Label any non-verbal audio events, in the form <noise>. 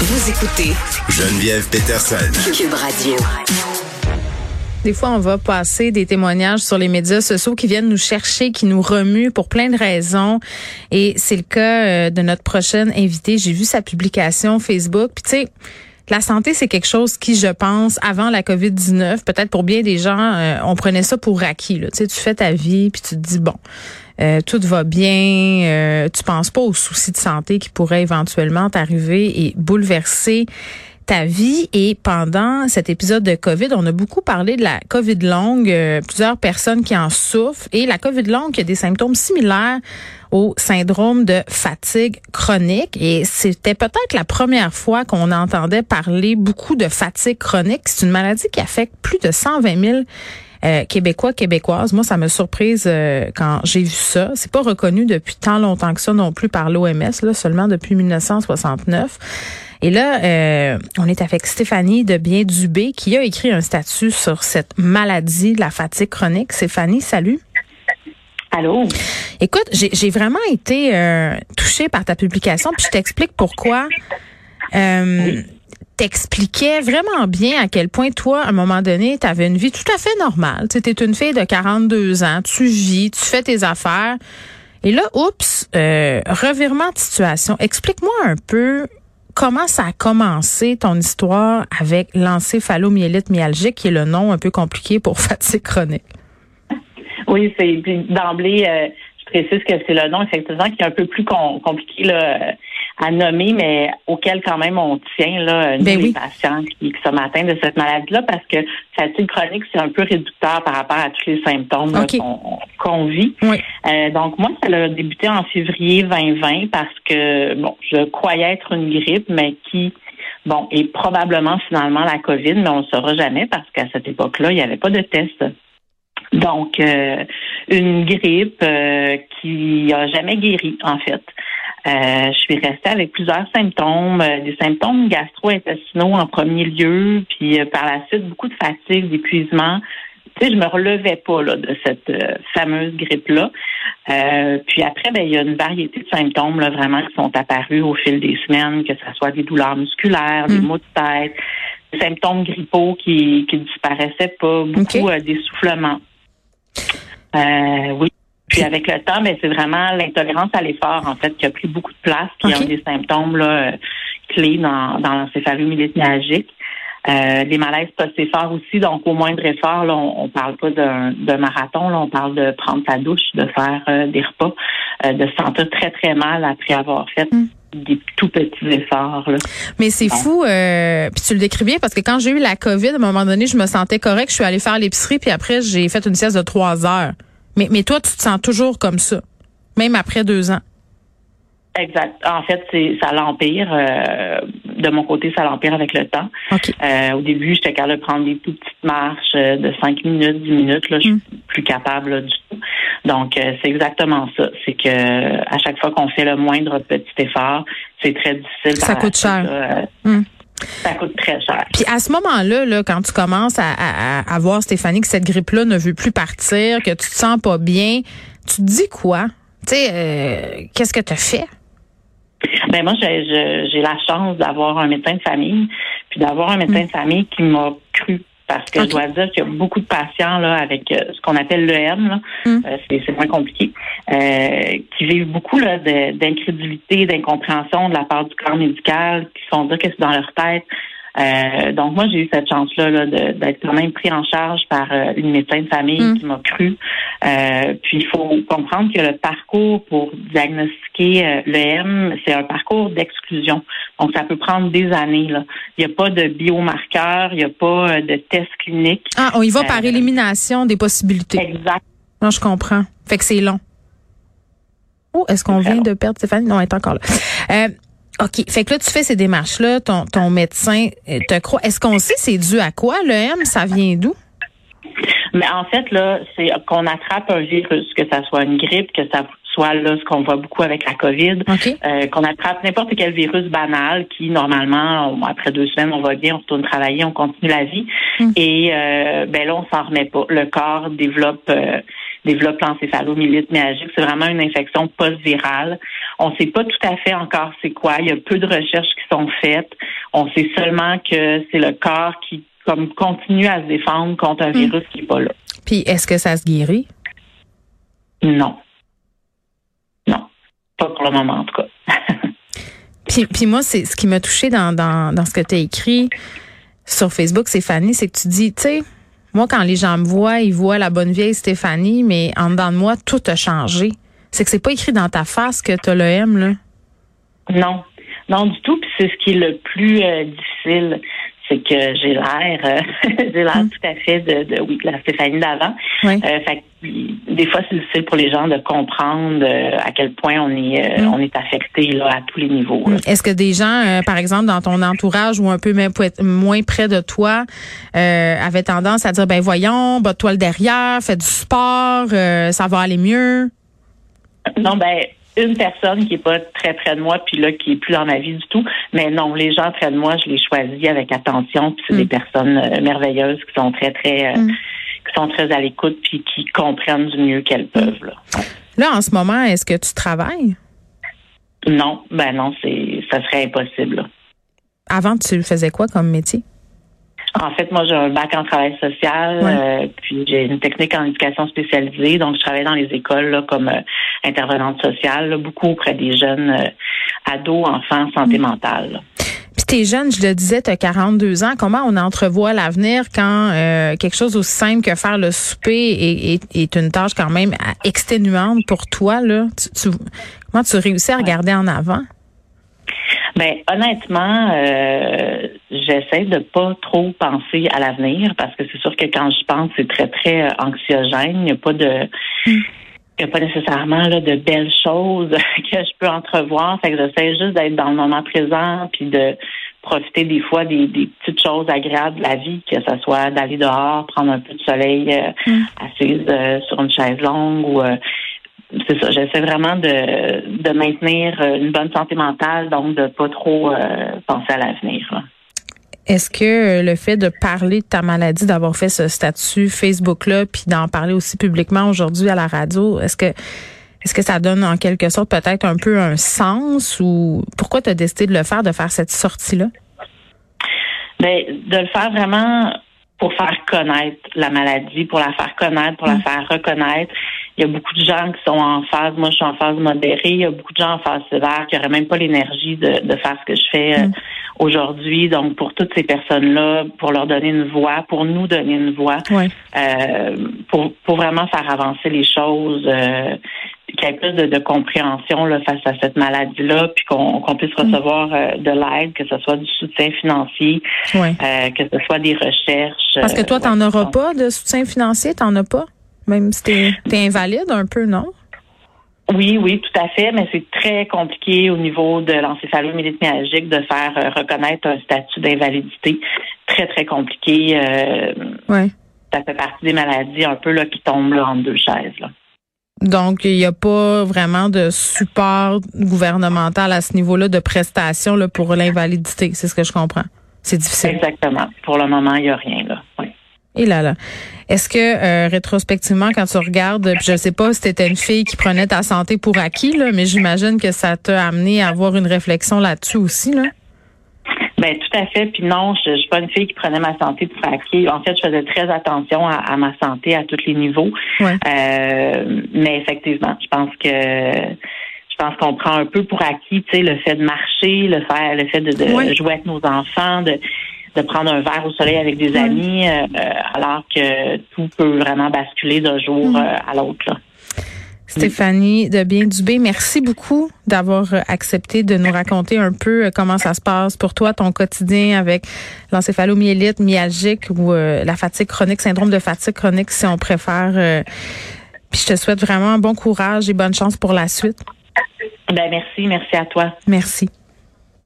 Vous écoutez Geneviève Peterson. Cube Radio. Des fois, on va passer des témoignages sur les médias sociaux qui viennent nous chercher, qui nous remuent pour plein de raisons. Et c'est le cas euh, de notre prochaine invitée. J'ai vu sa publication Facebook. Puis tu sais, la santé, c'est quelque chose qui, je pense, avant la COVID-19, peut-être pour bien des gens, euh, on prenait ça pour acquis. Là. Tu sais, tu fais ta vie, puis tu te dis, bon, euh, tout va bien, euh, tu penses pas aux soucis de santé qui pourraient éventuellement t'arriver et bouleverser ta vie. Et pendant cet épisode de COVID, on a beaucoup parlé de la COVID longue, euh, plusieurs personnes qui en souffrent. Et la COVID longue qui a des symptômes similaires au syndrome de fatigue chronique. Et c'était peut-être la première fois qu'on entendait parler beaucoup de fatigue chronique. C'est une maladie qui affecte plus de 120 000 euh, québécois, québécoises. Moi, ça me surprise euh, quand j'ai vu ça. C'est pas reconnu depuis tant longtemps que ça non plus par l'OMS, là, seulement depuis 1969. Et là, euh, on est avec Stéphanie de Bien Dubé qui a écrit un statut sur cette maladie, la fatigue chronique. Stéphanie, salut. Allô? Écoute, j'ai vraiment été touchée par ta publication, puis je t'explique pourquoi. Euh, t'expliquais vraiment bien à quel point toi, à un moment donné, tu avais une vie tout à fait normale. Tu étais une fille de 42 ans, tu vis, tu fais tes affaires. Et là, oups, euh, revirement de situation. Explique-moi un peu comment ça a commencé ton histoire avec l'encéphalomyélite myalgique, qui est le nom un peu compliqué pour <laughs> fatigue chronique. Oui, c'est d'emblée, euh, je précise que c'est le nom effectivement qui est un peu plus compliqué là, à nommer, mais auquel quand même on tient là, nous, Ben oui. les patients qui, qui sommes atteints de cette maladie-là, parce que fatigue chronique, c'est un peu réducteur par rapport à tous les symptômes qu'on vit. Oui. Euh, donc moi, ça a débuté en février 2020 parce que bon, je croyais être une grippe, mais qui bon est probablement finalement la COVID, mais on ne saura jamais parce qu'à cette époque-là, il n'y avait pas de test. Donc, euh, une grippe euh, qui a jamais guéri, en fait. Euh, je suis restée avec plusieurs symptômes, euh, des symptômes gastro-intestinaux en premier lieu, puis euh, par la suite, beaucoup de fatigue, d'épuisement. Tu sais, je me relevais pas là, de cette fameuse grippe-là. Puis après, ben, il y a une variété de symptômes là, vraiment qui sont apparus au fil des semaines, que ce soit des douleurs musculaires, des Mm. maux de tête, des symptômes grippaux qui, qui disparaissaient pas, beaucoup OK. euh, d'essoufflement. Euh, oui. Puis avec le temps, ben, c'est vraiment l'intolérance à l'effort, en fait, qui a pris beaucoup de place, qui est OK. un des symptômes là, euh, clés dans, dans l'encéphalomyélite myalgique. Euh, les malaises post-effort aussi, donc au moindre effort, là, on, on parle pas d'un marathon, là, on parle de prendre sa douche, de faire euh, des repas, euh, de se sentir très très mal après avoir fait Mm. des tout petits efforts. Là. Mais c'est fou, euh, puis tu le décris bien parce que quand j'ai eu la COVID, à un moment donné, je me sentais correct. Je suis allée faire l'épicerie, puis après, j'ai fait une sieste de trois heures. Mais, mais toi, tu te sens toujours comme ça, même après deux ans. Exact. En fait, c'est ça l'empire. euh, de mon côté, ça l'empire avec le temps. Euh, au début, j'étais capable de prendre des toutes petites marches euh, de 5 minutes, 10 minutes. Là, je suis Mm. plus capable là, du tout. Donc, euh, c'est exactement ça. C'est que à chaque fois qu'on fait le moindre petit effort, c'est très difficile. Ça coûte cher. Mm. Ça coûte très cher. Puis à ce moment-là, là, quand tu commences à, à, à- voir, Stéphanie, que cette grippe-là ne veut plus partir, que tu te sens pas bien, tu te dis quoi? Tu sais, euh, qu'est-ce que tu as fait? Ben moi, j'ai la chance d'avoir un médecin de famille, puis d'avoir un médecin de famille qui m'a cru. Parce que je dois dire qu'il y a beaucoup de patients là avec euh, ce qu'on appelle l'EM, Mm. euh, c'est c'est moins compliqué, euh, qui vivent beaucoup d'incrédulité, d'incompréhension de la part du corps médical, qui font dire que c'est dans leur tête. Euh, donc moi j'ai eu cette chance là, là de- d'être quand même pris en charge par euh, une médecin de famille Mm. qui m'a cru. Euh, puis il faut comprendre que le parcours pour diagnostiquer euh, le M, c'est un parcours d'exclusion. Donc ça peut prendre des années. Là. Il n'y a pas de biomarqueur, il n'y a pas euh, de test clinique. Ah, on y va par élimination des possibilités. Exact. Non, je comprends. Fait que c'est long. Oh, est-ce qu'on vient long. de perdre Stéphanie? Non, elle est encore là. OK. Fait que là, tu fais ces démarches-là, ton, ton médecin euh, te croit. Est-ce qu'on sait c'est dû à quoi? Le M, ça vient d'où? Mais en fait, là, c'est qu'on attrape un virus, que ça soit une grippe, que ça soit là ce qu'on voit beaucoup avec la COVID, euh, qu'on attrape n'importe quel virus banal qui, normalement, on- après deux semaines, on va bien, on retourne travailler, on continue la vie. Mm. Et euh, ben là, on s'en remet pas. Le corps développe euh, développe l'encéphalomyélite myalgique. C'est vraiment une infection post-virale. On ne sait pas tout à fait encore c'est quoi. Il y a peu de recherches qui sont faites. On sait seulement que c'est le corps qui comme continue à se défendre contre un hmm. virus qui n'est pas là. Puis est-ce que ça se guérit? Non. Non. Pas pour le moment, en tout cas. <laughs> puis, puis moi, c'est ce qui m'a touché dans, dans, dans ce que tu as écrit sur Facebook, Stéphanie, c'est que tu dis, tu sais, moi, quand les gens me voient, ils voient la bonne vieille Stéphanie, mais en dedans de moi, tout a changé. C'est que c'est pas écrit dans ta face que tu le M, là. Non. Non, du tout. Puis c'est ce qui est le plus euh, difficile c'est que j'ai l'air, euh, <laughs> j'ai l'air mm. tout à fait de, de oui, la Stéphanie d'avant. Euh, fait des fois, c'est difficile pour les gens de comprendre euh, à quel point on est, mm. on est affecté là, à tous les niveaux. Mm. Est-ce que des gens, par exemple, dans ton entourage ou un peu même moins près de toi, avaient tendance à dire, ben voyons, bat-toi le derrière, fais du sport, ça va aller mieux? Non, ben une personne qui est pas très près de moi, puis là, qui est plus dans ma vie du tout. Mais non, les gens près de moi, je les choisis avec attention, puis c'est des mm. personnes euh, merveilleuses qui sont très, très, euh, mm. Qui sont très à l'écoute, puis qui comprennent du mieux qu'elles peuvent. Là. là, en ce moment, est-ce que tu travailles? Non, ben non, c'est, ça serait impossible. Avant, tu faisais quoi comme métier? En fait, moi, j'ai un bac en travail social, euh, puis j'ai une technique en éducation spécialisée. Donc, je travaille dans les écoles comme euh, intervenante sociale, beaucoup auprès des jeunes euh, ados, enfants, santé mm. mentale. T'es jeune, je le disais, tu as 42 ans. Comment on entrevoit l'avenir quand quelque chose aussi simple que faire le souper est, une tâche quand même exténuante pour toi? Là? comment tu réussis à regarder en avant? Ben honnêtement, euh, j'essaie de pas trop penser à l'avenir parce que c'est sûr que quand je pense, c'est très très euh, anxiogène. Il n'y a pas de il n'y a pas nécessairement là, de belles choses <laughs> que je peux entrevoir. Fait que j'essaie juste d'être dans le moment présent puis de profiter des fois des, petites choses agréables de la vie, que ce soit d'aller dehors, prendre un peu de soleil euh, mm. assise euh, sur une chaise longue ou c'est ça, j'essaie vraiment de, de maintenir euh, une bonne santé mentale, donc de pas trop euh, penser à l'avenir. Est-ce que euh, le fait de parler de ta maladie, d'avoir fait ce statut Facebook-là, puis d'en parler aussi publiquement aujourd'hui à la radio, est-ce que est-ce que ça donne en quelque sorte peut-être un peu un sens ou pourquoi tu as décidé de le faire, de faire cette sortie-là? Bien, de le faire vraiment pour faire connaître la maladie, pour la faire connaître, pour la mm. faire reconnaître. Il y a beaucoup de gens qui sont en phase, moi je suis en phase modérée, il y a beaucoup de gens en phase sévère qui n'auraient même pas l'énergie de, de, faire ce que je fais euh, mm. Aujourd'hui. Donc pour toutes ces personnes-là, pour leur donner une voix, pour nous donner une voix, euh, pour, pour vraiment faire avancer les choses, euh, qu'il y ait plus de, compréhension là, face à cette maladie-là, puis qu'on puisse mm. recevoir euh, de l'aide, que ce soit du soutien financier, euh, que ce soit des recherches. Parce que toi, tu n'en auras pas de soutien financier, tu n'en as pas? Même si tu es, invalide un peu, non? Oui, oui, tout à fait, mais c'est très compliqué au niveau de l'encéphalomyélite myalgique de faire euh, reconnaître un statut d'invalidité. Très, très compliqué. Euh, Ça fait partie des maladies un peu là, qui tombent là, en deux chaises. Là. Donc, il n'y a pas vraiment de support gouvernemental à ce niveau-là de prestation là, pour l'invalidité. C'est ce que je comprends. C'est difficile. Exactement. Pour le moment, il n'y a rien. Et là là. Est-ce que euh, rétrospectivement, quand tu regardes, je ne sais pas si tu étais une fille qui prenait ta santé pour acquis, là, mais j'imagine que ça t'a amené à avoir une réflexion là-dessus aussi, là? Ben tout à fait. Puis non, je, je suis pas une fille qui prenait ma santé pour acquis. En fait, je faisais très attention à, ma santé à tous les niveaux. Euh, mais effectivement, je pense que je pense qu'on prend un peu pour acquis, tu sais, le fait de marcher, le fait, le fait de, jouer avec nos enfants, de de prendre un verre au soleil avec des amis, euh, alors que tout peut vraiment basculer d'un jour mm. euh, à l'autre. Stéphanie de Bien Dubé, merci beaucoup d'avoir euh, accepté de nous raconter un peu comment ça se passe pour toi, ton quotidien avec l'encéphalomyélite myalgique ou la fatigue chronique, syndrome de fatigue chronique si on préfère. puis je te souhaite vraiment bon courage et bonne chance pour la suite. Ben merci, merci à toi. Merci.